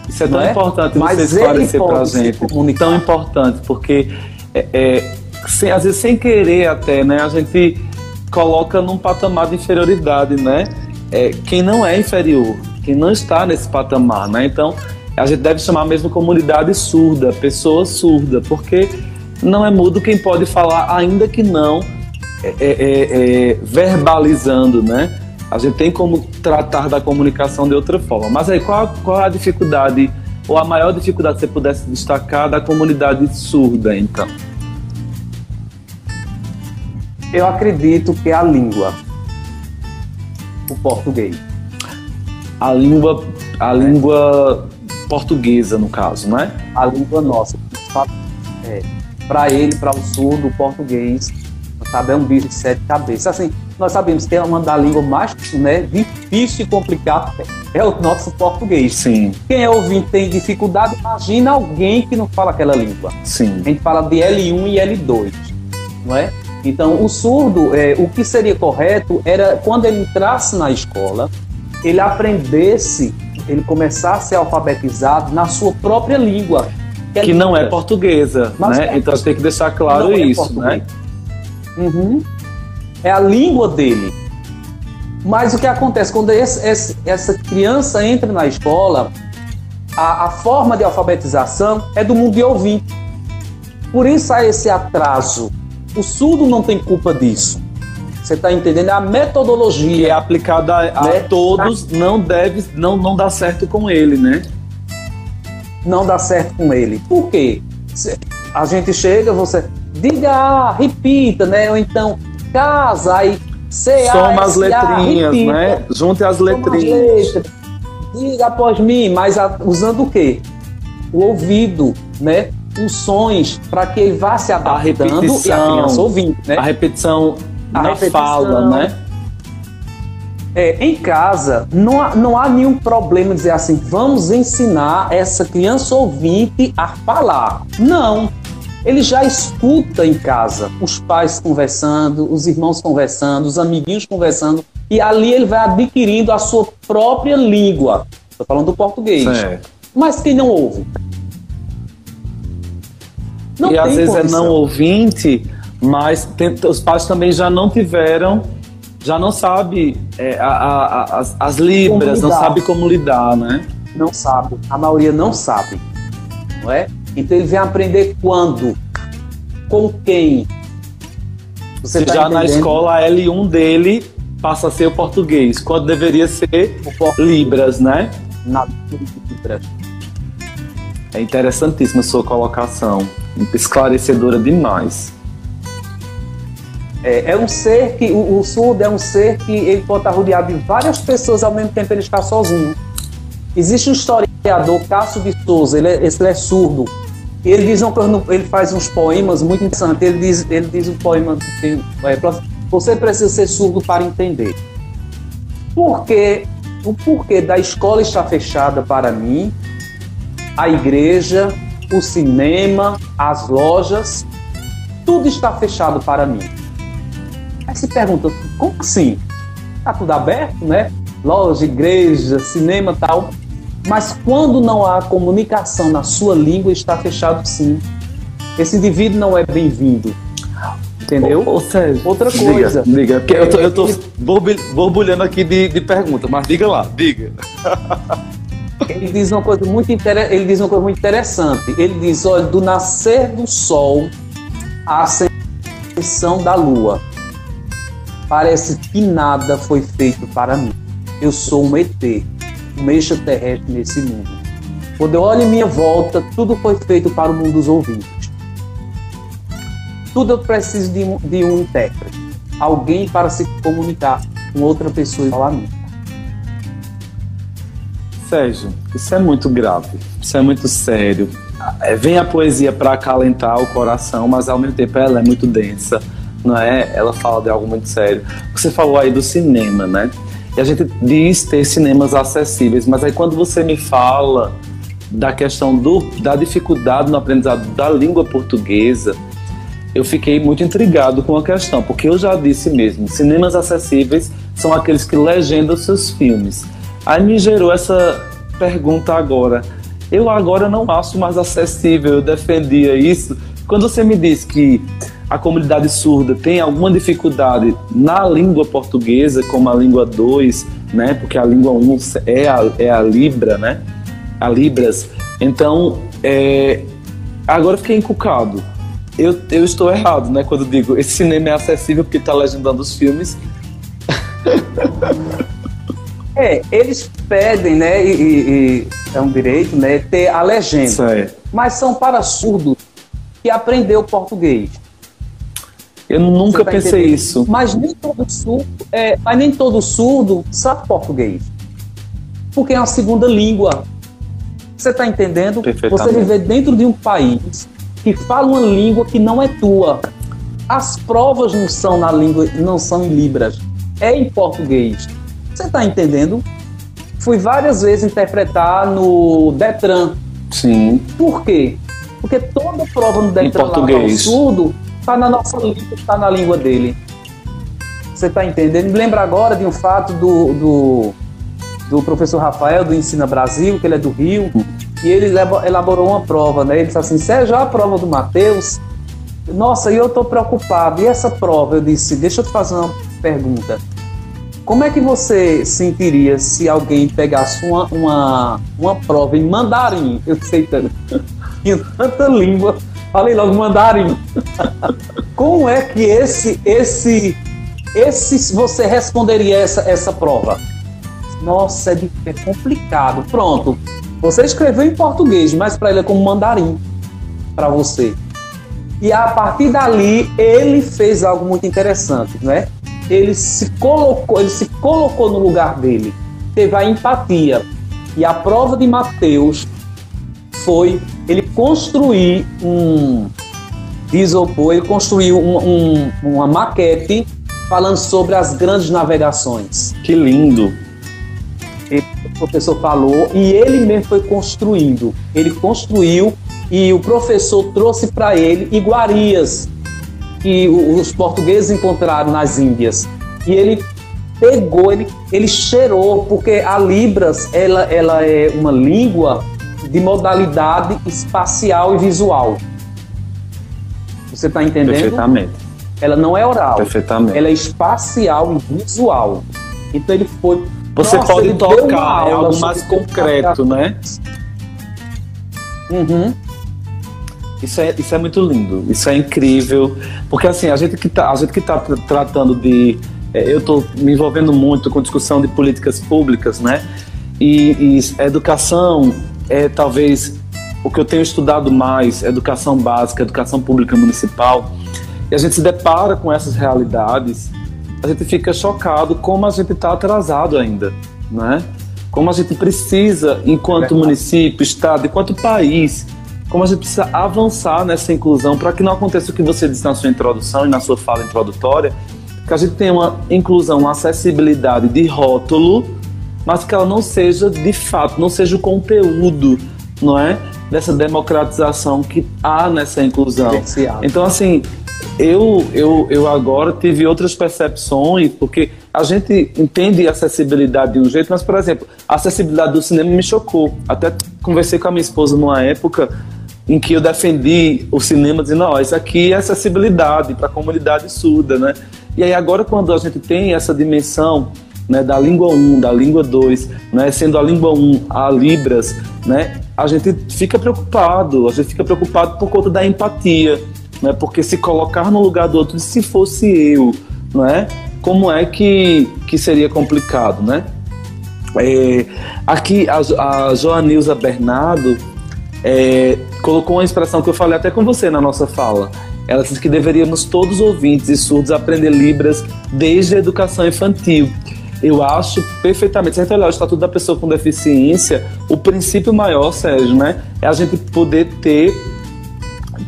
Speaker 1: Isso é tão é? importante Mas você esclarecer para a gente. Tão importante, porque é, é, sem, às vezes sem querer até, né? A gente coloca num patamar de inferioridade, né? É, quem não é inferior, quem não está nesse patamar, né? Então, a gente deve chamar mesmo comunidade surda, pessoa surda, porque não é mudo quem pode falar, ainda que não é, é, é, é verbalizando, né? A gente tem como tratar da comunicação de outra forma. Mas aí, qual, qual a dificuldade, ou a maior dificuldade que você pudesse destacar da comunidade surda, então?
Speaker 2: Eu acredito que é a língua, o português.
Speaker 1: A língua, a língua portuguesa, no caso, né?
Speaker 2: A língua nossa. É, para ele, para o surdo, o português, sabe, é um bicho de sete cabeças. Assim, nós sabemos que é uma da língua mais né, difícil e complicada é o nosso português.
Speaker 1: Sim.
Speaker 2: Quem é ouvinte tem dificuldade, imagina alguém que não fala aquela língua.
Speaker 1: Sim.
Speaker 2: A gente fala de L1 e L2, não é? Então, o surdo, é, o que seria correto era quando ele entrasse na escola, ele aprendesse, ele começasse a ser alfabetizado na sua própria língua.
Speaker 1: Que, é que não é portuguesa, Mas né? É, então tem que deixar claro é isso, né?
Speaker 2: Uhum. É a língua dele. Mas o que acontece quando esse, esse, essa criança entra na escola, a, a, forma de alfabetização é do mundo de ouvinte. Por isso há esse atraso. O surdo não tem culpa disso. Você está entendendo? A metodologia.
Speaker 1: Que é aplicada a, né? todos, não deve, não, não dá certo com ele, né?
Speaker 2: Não dá certo com ele. Por quê? A gente chega, você diga, repita, né? Ou então, casa, aí
Speaker 1: C, Soma as letrinhas, né? Junte as letrinhas. As
Speaker 2: Diga após mim, mas a, usando o quê? O ouvido, né? Os sons, para que ele vá se adaptando
Speaker 1: e a criança ouvindo, né? A repetição a na repetição, fala, né?
Speaker 2: É, em casa, não há, não há nenhum problema dizer assim, vamos ensinar essa criança ouvinte a falar. Não ele já escuta em casa os pais conversando, os irmãos conversando, os amiguinhos conversando, e ali ele vai adquirindo a sua própria língua. Estou falando do português. Certo. Mas quem não ouve?
Speaker 1: Não e às vezes condição. é não ouvinte, mas tem, os pais também já não tiveram, já não sabe é, a, a, as, as libras, não sabe como lidar, né?
Speaker 2: Não sabe. A maioria não sabe, não é? Então ele vem aprender quando? Com quem?
Speaker 1: Você Se tá já entendendo? na escola a L1 dele passa a ser o português, quando deveria ser o Libras, né?
Speaker 2: Na Libras.
Speaker 1: É interessantíssima a sua colocação, esclarecedora demais.
Speaker 2: É, é um ser que, o, o, surdo é um ser que ele pode estar rodeado de várias pessoas ao mesmo tempo ele está sozinho. Existe um historiador, Cássio de Souza, ele é, ele é surdo, ele diz uma ele faz uns poemas muito interessantes. Ele diz, ele diz um poema que é, você precisa ser surdo para entender. Porque o porquê da escola está fechada para mim, a igreja, o cinema, as lojas, tudo está fechado para mim. Aí se pergunta, como assim? Está tudo aberto, né? Loja, igreja, cinema, tal. Mas quando não há comunicação na sua língua, está fechado sim. Esse indivíduo não é bem-vindo. Entendeu?
Speaker 1: Ou, seja, Outra coisa. Diga, diga porque eu tô, eu tô borbulhando aqui de, de pergunta, mas diga lá, diga. <laughs>
Speaker 2: Ele diz uma coisa muito ele diz uma coisa muito interessante. Ele diz, olha, do nascer do sol à ascensão da lua, parece que nada foi feito para mim. Eu sou um ET um extraterrestre nesse mundo. Quando eu olho em minha volta, tudo foi feito para o mundo dos ouvintes. Tudo eu preciso de um, de um intérprete. Alguém para se comunicar com outra pessoa e falar mim.
Speaker 1: Sérgio, isso é muito grave, isso é muito sério. É, vem a poesia para acalentar o coração, mas ao mesmo tempo ela é muito densa, não é? Ela fala de algo muito sério. Você falou aí do cinema, né? E a gente diz ter cinemas acessíveis, mas aí quando você me fala da questão do, da dificuldade no aprendizado da língua portuguesa, eu fiquei muito intrigado com a questão, porque eu já disse mesmo, cinemas acessíveis são aqueles que legendam seus filmes. Aí me gerou essa pergunta agora. Eu agora não acho mais acessível, eu defendia isso. Quando você me diz que a comunidade surda tem alguma dificuldade na língua portuguesa, como a língua 2, né? Porque a língua 1 um é a, é a Libra, né? A Libras. Então, é, agora fiquei encucado. Eu, eu estou errado, né? Quando digo esse cinema é acessível porque está legendando os filmes. <laughs>
Speaker 2: É, eles pedem, né? E, e, é um direito, né? Ter a legenda. Mas são para surdos que aprendeu português.
Speaker 1: Eu nunca tá pensei entendendo? isso.
Speaker 2: Mas nem todo surdo, é, mas nem todo surdo sabe português. Porque é uma segunda língua. Você está entendendo? Você viver dentro de um país que fala uma língua que não é tua. As provas não são na língua, não são em libras, é em português. Você está entendendo? Fui várias vezes interpretar no Detran.
Speaker 1: Sim.
Speaker 2: Por quê? Porque toda prova no Detran lá surdo está na nossa língua, está na língua dele. Você está entendendo? Me lembra agora de um fato do, do, do, professor Rafael do Ensina Brasil, que ele é do Rio, e ele elaborou uma prova, né? Ele disse assim: Sérgio, a prova do Matheus. Nossa, e eu estou preocupado. E essa prova? Eu disse: Deixa eu te fazer uma pergunta. Como é que você sentiria se alguém pegasse uma, uma, uma prova em mandarim? Eu sei tanto. <laughs> Tinha tanta língua Falei logo mandarim. <laughs> Como é que esse, esse, esse, você responderia essa, essa prova? Nossa, é, é complicado. Pronto. Você escreveu em português, mas para ele é como mandarim para você. E a partir dali ele fez algo muito interessante, né? Ele se colocou, ele se colocou no lugar dele, teve a empatia. E a prova de Mateus foi ele construir um isopor, ele construiu um, um, uma maquete falando sobre as grandes navegações.
Speaker 1: Que lindo!
Speaker 2: o professor falou e ele mesmo foi construindo. Ele construiu e o professor trouxe para ele iguarias que os portugueses encontraram nas Índias. E ele pegou, ele, ele cheirou, porque a Libras ela, ela é uma língua de modalidade espacial e visual. Você está entendendo?
Speaker 1: Perfeitamente.
Speaker 2: Ela não é oral.
Speaker 1: Perfeitamente.
Speaker 2: Ela é espacial e visual. Então ele foi.
Speaker 1: Você Nossa, pode tocar, é algo mais concreto, né?
Speaker 2: Uhum.
Speaker 1: Isso é, isso é muito lindo, isso é incrível, porque assim, a gente que está a gente que tá tratando de é, eu estou me envolvendo muito com discussão de políticas públicas, né? E, e educação é talvez o que eu tenho estudado mais, educação básica, educação pública municipal, e a gente se depara com essas realidades, a gente fica chocado como a gente está atrasado ainda, né? Como a gente precisa, enquanto município, estado, enquanto país, como a gente precisa avançar nessa inclusão para que não aconteça o que você disse na sua introdução e na sua fala introdutória, que a gente tenha uma inclusão, uma acessibilidade de rótulo mas que ela não seja de fato, não seja o conteúdo, não é? Dessa democratização que há nessa inclusão. Então, assim, eu, eu, eu agora tive outras percepções, porque a gente entende acessibilidade de um jeito, mas, por exemplo, a acessibilidade do cinema me chocou. Até conversei com a minha esposa numa época em que eu defendi o cinema dizendo, não, isso aqui é acessibilidade para a comunidade surda, né? E aí agora quando a gente tem essa dimensão né, da língua 1, da língua 2, né, sendo a língua 1 a Libras, né, a gente fica preocupado, a gente fica preocupado por conta da empatia, né, porque se colocar no lugar do outro, se fosse eu, né, como é que, que seria complicado, né? É, aqui a, a Joanilza Bernardo é, colocou uma expressão que eu falei até com você na nossa fala. Ela disse que deveríamos todos ouvintes e surdos aprender Libras desde a educação infantil eu acho perfeitamente. Se a gente olhar o Estatuto da Pessoa com Deficiência, o princípio maior, Sérgio, né, é a gente poder ter,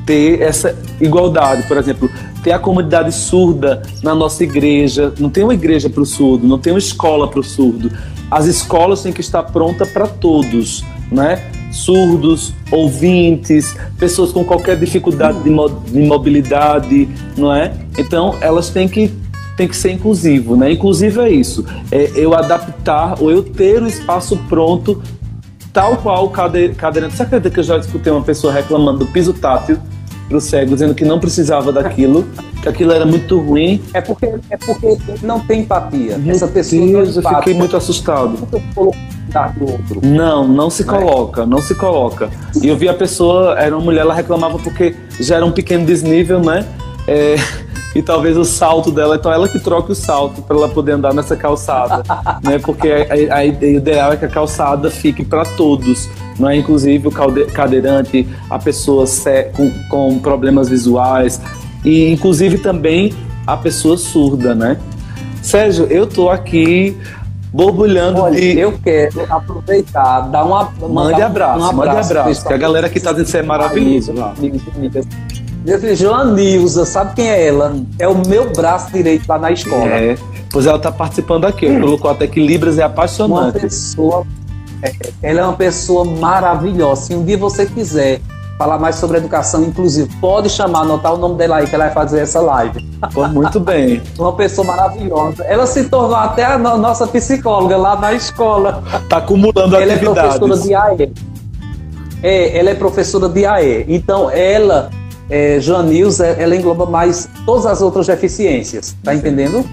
Speaker 1: ter essa igualdade. Por exemplo, ter a comunidade surda na nossa igreja. Não tem uma igreja para o surdo, não tem uma escola para o surdo. As escolas têm que estar prontas para todos, né? surdos, ouvintes, pessoas com qualquer dificuldade de, mobilidade, não é? Então elas têm que tem que ser inclusivo, né? Inclusivo é isso, é eu adaptar ou eu ter o espaço pronto tal qual o cadeirante. Você acredita que eu já escutei uma pessoa reclamando do piso tátil para o cego, dizendo que não precisava daquilo, que aquilo era muito ruim?
Speaker 2: É porque, é porque não tem empatia.
Speaker 1: Meu Essa pessoa Deus, eu fiquei muito assustado. Não, não se é? coloca, não se coloca. E eu vi a pessoa, era uma mulher, ela reclamava porque já era um pequeno desnível, né? É, e talvez o salto dela, então ela que troque o salto para ela poder andar nessa calçada, <laughs> né? Porque a, a, a, ideal é que a calçada fique para todos, não é? Inclusive o cadeirante, a pessoa com, com problemas visuais, e inclusive também a pessoa surda, né? Sérgio, eu tô aqui borbulhando
Speaker 2: Olha, de... eu quero aproveitar, dar uma
Speaker 1: mande abraço, um abraço, mande abraço, que a galera que tá dizendo que é maravilhoso.
Speaker 2: Meu filho, Joanilza, sabe quem é ela? É o meu braço direito lá na escola. É,
Speaker 1: pois ela tá participando aqui. Hum. Colocou até que Libras é apaixonante.
Speaker 2: Uma pessoa, é, ela é uma pessoa maravilhosa. Se um dia você quiser falar mais sobre educação inclusiva. Pode chamar, anotar o nome dela aí, que ela vai fazer essa live.
Speaker 1: Pô, muito bem. <laughs>
Speaker 2: Uma pessoa maravilhosa. Ela se tornou até a nossa psicóloga lá na escola.
Speaker 1: Tá acumulando ela atividades.
Speaker 2: Ela é professora de AE. É, ela é professora de AE. Então, ela, é, Janils, ela engloba mais todas as outras deficiências. Tá entendendo?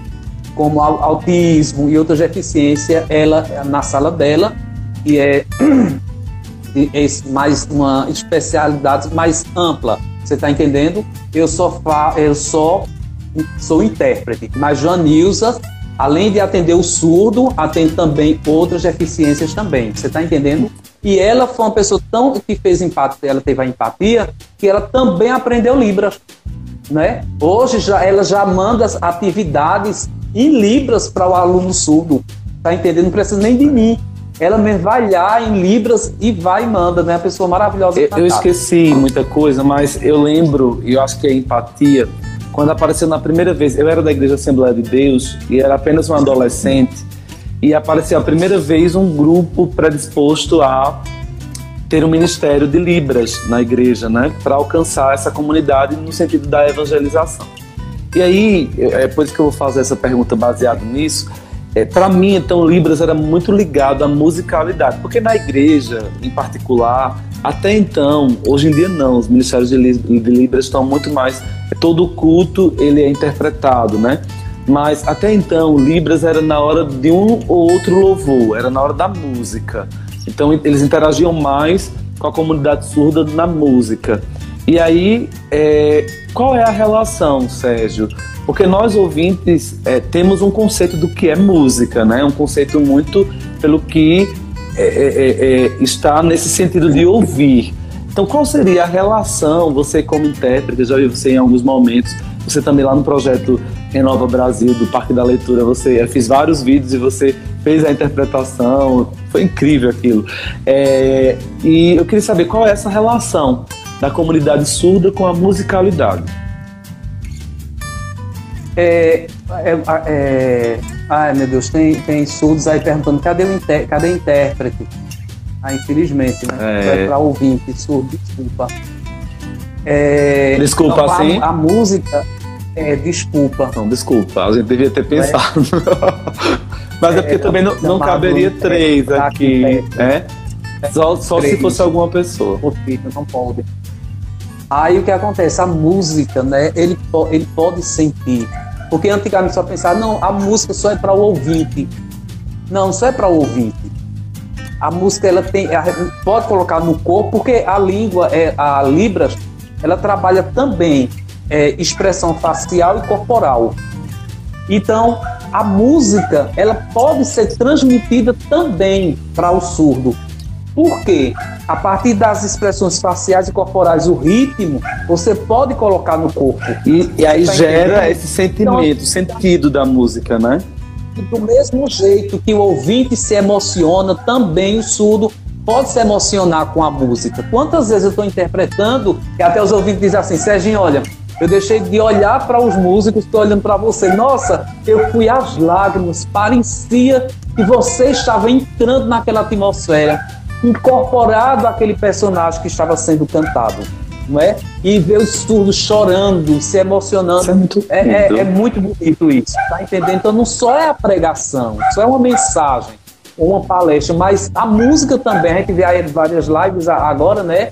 Speaker 2: Como autismo e outras deficiências, ela, na sala dela, <clears throat> e é mais uma especialidade mais ampla. Você está entendendo? Eu só fa, eu só sou intérprete, mas Janilza, além de atender o surdo, atende também outras deficiências também. Você está entendendo? E ela foi uma pessoa tão que fez empatia, ela teve a empatia, que ela também aprendeu Libras, né? Hoje já ela já manda as atividades em Libras para o aluno surdo. Tá entendendo? Não precisa nem de mim ela mervalhar em libras e vai e manda, né? A pessoa maravilhosa.
Speaker 1: Eu, eu esqueci muita coisa, mas eu lembro, e eu acho que é empatia, quando apareceu na primeira vez, eu era da Igreja Assembleia de Deus e era apenas um adolescente, e apareceu a primeira vez um grupo predisposto a ter um ministério de Libras na igreja, né? Para alcançar essa comunidade no sentido da evangelização. E aí, é por isso que eu vou fazer essa pergunta baseado nisso é, para mim, então, Libras era muito ligado à musicalidade, porque na igreja, em particular, até então, hoje em dia não, os ministérios de, de Libras estão muito mais, todo culto ele é interpretado, né? Mas até então, Libras era na hora de um ou outro louvor, era na hora da música. Então, eles interagiam mais com a comunidade surda na música. E aí, é, qual é a relação, Sérgio, porque nós ouvintes é, temos um conceito do que é música, né? Um conceito muito pelo que é, é, é, é, está nesse sentido de ouvir. Então, qual seria a relação, você como intérprete, já vi você em alguns momentos, você também lá no projeto Renova Brasil, do Parque da Leitura, você eu fiz vários vídeos e você fez a interpretação, foi incrível aquilo. É, e eu queria saber qual é essa relação da comunidade surda com a musicalidade.
Speaker 2: É, é, é, ai meu Deus, tem, tem surdos aí perguntando cadê o inter, cadê o intérprete? Ah, infelizmente, né? É. para ouvinte, surdo, desculpa. É,
Speaker 1: desculpa, então, sim.
Speaker 2: A, a, música é desculpa.
Speaker 1: Não, desculpa, a gente devia ter pensado. <laughs> Mas é, porque também não, não caberia três aqui, né? Só, só se fosse alguma pessoa.
Speaker 2: Não pode. Aí o que acontece? A música, né? Ele, ele pode sentir. Porque antigamente só pensava, não, a música só é para o ouvinte. Não, só é para o ouvinte. A música ela tem, ela pode colocar no corpo, porque a língua, é, a Libras, ela trabalha também é, expressão facial e corporal. Então, a música ela pode ser transmitida também para o surdo. Por quê? A partir das expressões faciais e corporais, o ritmo, você pode colocar no corpo.
Speaker 1: E, e aí tá gera entendendo? esse sentimento, então, sentido da música, né?
Speaker 2: Do mesmo jeito que o ouvinte se emociona, também o surdo pode se emocionar com a música. Quantas vezes eu estou interpretando e até os ouvintes dizem assim, Serginho, olha, eu deixei de olhar para os músicos, estou olhando para você. Nossa, eu fui às lágrimas, parecia que você estava entrando naquela atmosfera incorporado àquele personagem que estava sendo cantado. Não é? E ver os surdos chorando, se emocionando. Isso é, muito é, é, é, muito bonito isso, tá entendendo? Então não só é a pregação, só é uma mensagem, uma palestra, mas a música também. A gente vê aí várias lives agora, né?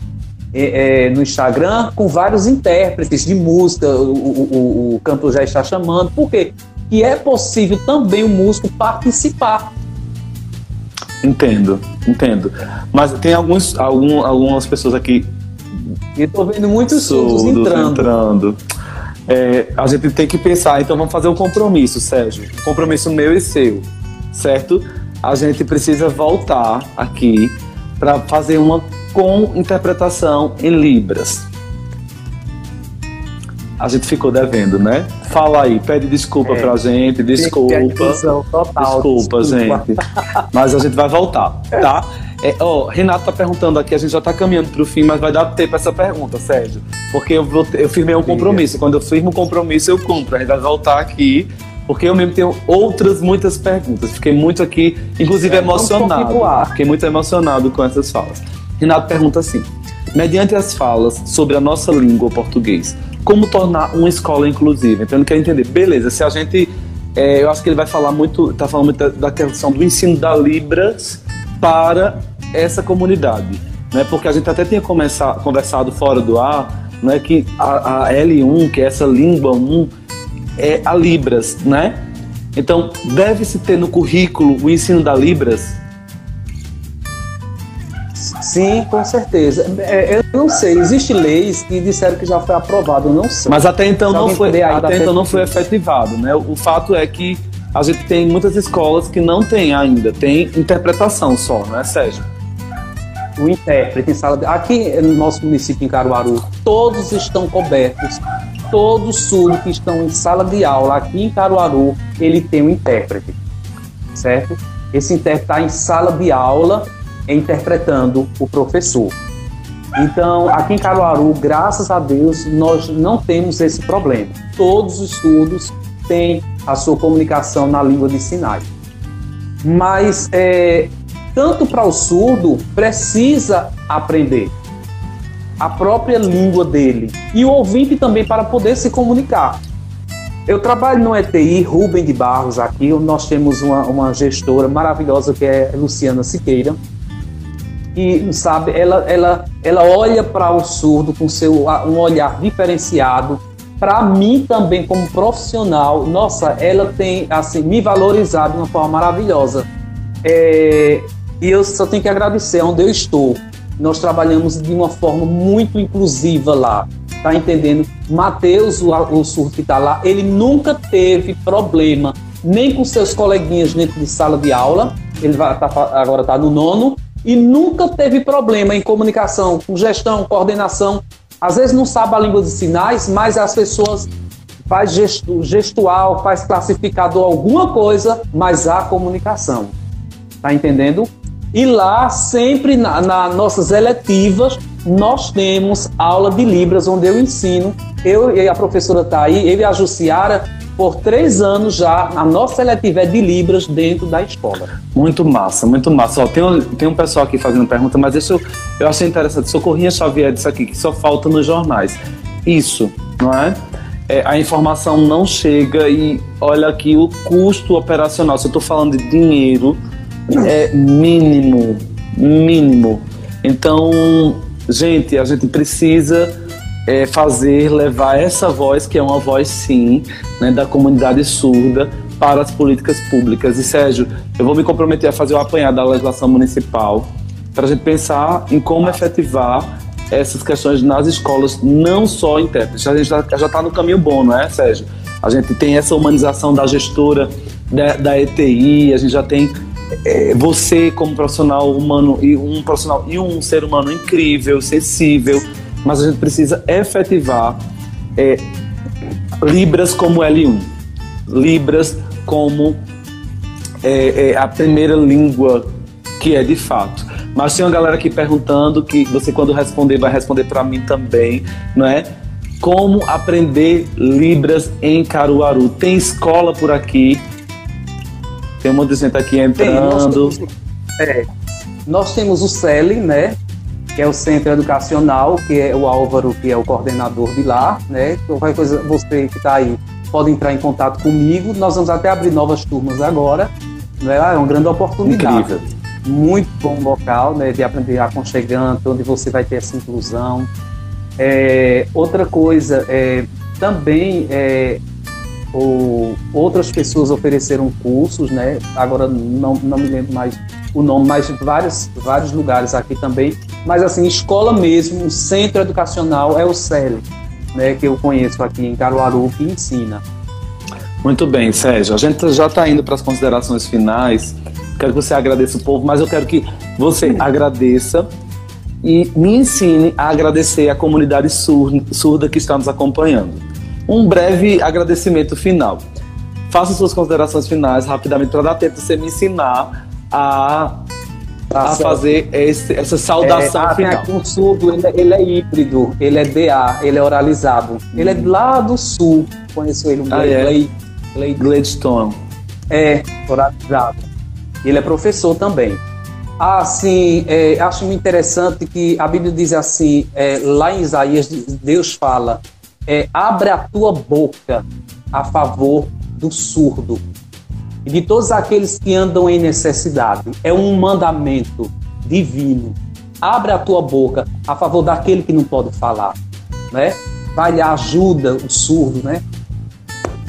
Speaker 2: É, é, no Instagram com vários intérpretes de música, o, o, o cantor já está chamando, por quê? E é possível também o músico participar
Speaker 1: Entendo, entendo. Mas tem alguns, algum, algumas pessoas aqui.
Speaker 2: Eu tô vendo muitos surdos entrando. entrando.
Speaker 1: É, a gente tem que pensar, então vamos fazer um compromisso, Sérgio. Compromisso meu e seu, certo? A gente precisa voltar aqui para fazer uma com interpretação em Libras. a gente ficou devendo, né? Fala aí, pede desculpa é. pra gente, desculpa. Total, desculpa, desculpa, gente. <laughs> Mas a gente vai voltar, tá? É, ó, Renato tá perguntando aqui, a gente já tá caminhando pro fim, mas vai dar tempo essa pergunta, Sérgio. Porque eu, vou, eu firmei um compromisso. Quando eu firmo um compromisso, eu cumpro. A gente vai voltar aqui porque eu mesmo tenho outras muitas perguntas. Fiquei muito aqui, inclusive é, emocionado. Fiquei muito emocionado com essas falas. Renato pergunta assim: mediante as falas sobre a nossa língua português, como tornar uma escola inclusiva. Então ele quer entender, beleza, se a gente. É, eu acho que ele vai falar muito, está falando muito da, da, questão do ensino da Libras para essa comunidade. Né? Porque a gente até tinha conversado fora do ar né, que a, a L1, que é essa língua 1, é a Libras, né? Então, deve-se ter no currículo o ensino da Libras
Speaker 2: Sim, com certeza. É, eu não sei, existem leis que disseram que já foi aprovado, eu não sei.
Speaker 1: Mas até então não foi, até então não foi efetivado, né? O fato é que a gente tem muitas escolas que não tem ainda, tem interpretação só, não é, Sérgio?
Speaker 2: O intérprete em sala de... Aqui no nosso município, em Caruaru, todos estão cobertos. Todos os surdos que estão em sala de aula aqui em Caruaru, ele tem um intérprete, certo? Esse intérprete está em sala de aula interpretando o professor. Então, aqui em Caruaru, graças a Deus, nós não temos esse problema. Todos os estudos têm a sua comunicação na língua de sinais. Mas, é, tanto para o surdo, precisa aprender a própria língua dele e o ouvinte também para poder se comunicar. Eu trabalho no ETI Rubem de Barros aqui, nós temos uma, uma gestora maravilhosa que é Luciana Siqueira, e sabe, ela, ela, ela olha para o surdo com seu um olhar diferenciado. Para mim também como profissional, nossa, ela tem assim me valorizado de uma forma maravilhosa. É, e eu só tenho que agradecer onde eu estou. Nós trabalhamos de uma forma muito inclusiva lá. Tá entendendo? Mateus, o, o surdo que está lá, ele nunca teve problema nem com seus coleguinhas dentro de sala de aula. Ele vai, tá, agora está no nono e nunca teve problema em comunicação, com gestão, coordenação. Às vezes não sabe a língua de sinais, mas as pessoas faz gesto, gestual, faz classificador, alguma coisa, mas há comunicação. Tá entendendo? E lá, sempre nas na nossas eletivas, nós temos aula de Libras, onde eu ensino. Eu e a professora tá aí, eu e a Jussiara, por três anos já, a nossa seletiva é de Libras dentro da escola.
Speaker 1: Muito massa, muito massa. Ó, tem, um, tem um pessoal aqui fazendo pergunta, mas isso eu, achei interessante. Socorrinha Xavier disse aqui que só falta nos jornais. Isso, não é? é a informação não chega e olha aqui o custo operacional. Se eu estou falando de dinheiro, é mínimo, mínimo. Então, gente, a gente precisa é, fazer, levar essa voz, que é uma voz sim, né, da comunidade surda, para as políticas públicas. E Sérgio, eu vou me comprometer a fazer o apanhado da legislação municipal para a gente pensar em como efetivar essas questões nas escolas, não só intérpretes. A gente já está no caminho bom, não é, Sérgio? A gente tem essa humanização da gestora da, da ETI, a gente já tem é, você como profissional humano e um profissional e um ser humano incrível, sensível, mas a gente precisa efetivar é, Libras como L1, Libras como é, é, a primeira língua que é de fato. Mas tem uma galera aqui perguntando que você quando responder vai responder para mim também, não é? Como aprender Libras em Caruaru? Tem escola por aqui? Tem um monte de gente aqui entrando.
Speaker 2: Tem, nós, é, nós temos o CELI, né? Que é o centro educacional, que é o Álvaro, que é o coordenador de lá, né? Qualquer coisa, você que está aí pode entrar em contato comigo. Nós vamos até abrir novas turmas agora, né? É uma grande oportunidade. Incrível. Muito bom local, né? De aprender aconchegante, onde você vai ter essa inclusão. É, outra coisa, é, também é, o, outras pessoas ofereceram cursos, né? Agora não, não me lembro mais o nome, mas vários, vários lugares aqui também. Mas assim, escola mesmo, centro educacional é o CEL, né, que eu conheço aqui em Caruaru, que ensina.
Speaker 1: Muito bem, Sérgio. A gente já está indo para as considerações finais. Quero que você agradeça o povo, mas eu quero que você agradeça e me ensine a agradecer a comunidade surda, que está nos acompanhando. um breve agradecimento final. Faça suas considerações finais rapidamente para dar tempo de você me ensinar a, a fazer esse, essa saudação é, final.
Speaker 2: Aqui um surdo, ele, ele, é híbrido, ele é DA, ele é oralizado. Ele é lá do sul. Conheço ele, um
Speaker 1: ah, é? Gladstone.
Speaker 2: É, oralizado. Ele é professor também. Assim, é, acho muito interessante que a Bíblia diz assim, é, lá em Isaías, Deus fala, é, abre a tua boca a favor do surdo e de todos aqueles que andam em necessidade. É um mandamento divino. Abre a tua boca a favor daquele que não pode falar, né? Vai lhe ajuda o surdo, né?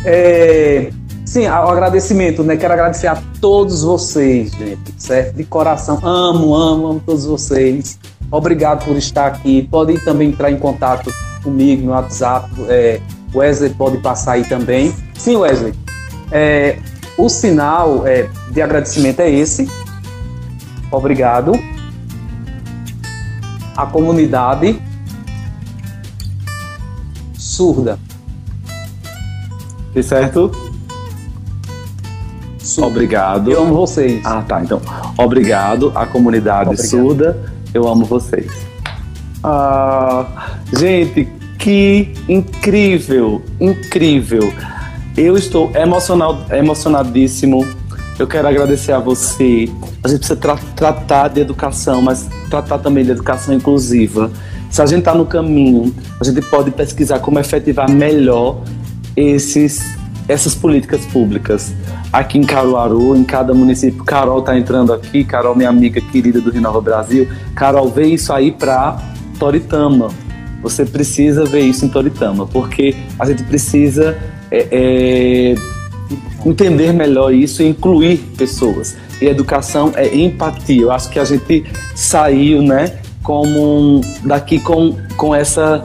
Speaker 2: É, sim, o agradecimento, né? Quero agradecer a todos vocês, gente, certo? De coração, amo, amo, amo todos vocês. Obrigado por estar aqui. Podem também entrar em contato comigo no WhatsApp. É, Wesley pode passar aí também. Sim, Wesley. É, o sinal é, de agradecimento é esse. Obrigado. A comunidade surda.
Speaker 1: E certo? Surda. Obrigado.
Speaker 2: Eu amo vocês.
Speaker 1: Ah, tá. Então, obrigado à comunidade obrigado. surda. Eu amo vocês. Ah, gente, que incrível, incrível. Eu estou emocional, emocionadíssimo. Eu quero agradecer a você. A gente precisa tra tratar de educação, mas tratar também de educação inclusiva. Se a gente está no caminho, a gente pode pesquisar como efetivar melhor esses, essas políticas públicas. Aqui em Caruaru, em cada município. Carol está entrando aqui, Carol, minha amiga querida do Renova Brasil. Carol, vê isso aí para Toritama. Você precisa ver isso em Toritama, porque a gente precisa é, é, entender melhor isso e incluir pessoas. E educação é empatia. Eu acho que a gente saiu, né, como daqui com, com essa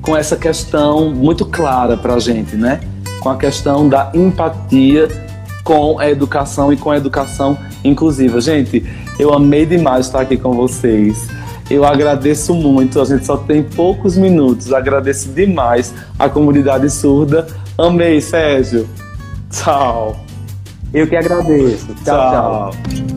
Speaker 1: com essa questão muito clara para a gente, né? Com a questão da empatia com a educação e com a educação inclusiva. Gente, eu amei demais estar aqui com vocês. Eu agradeço muito, a gente só tem poucos minutos. Agradeço demais a comunidade surda Amei, Sérgio. Tchau.
Speaker 2: Eu que agradeço. tchau. tchau. tchau.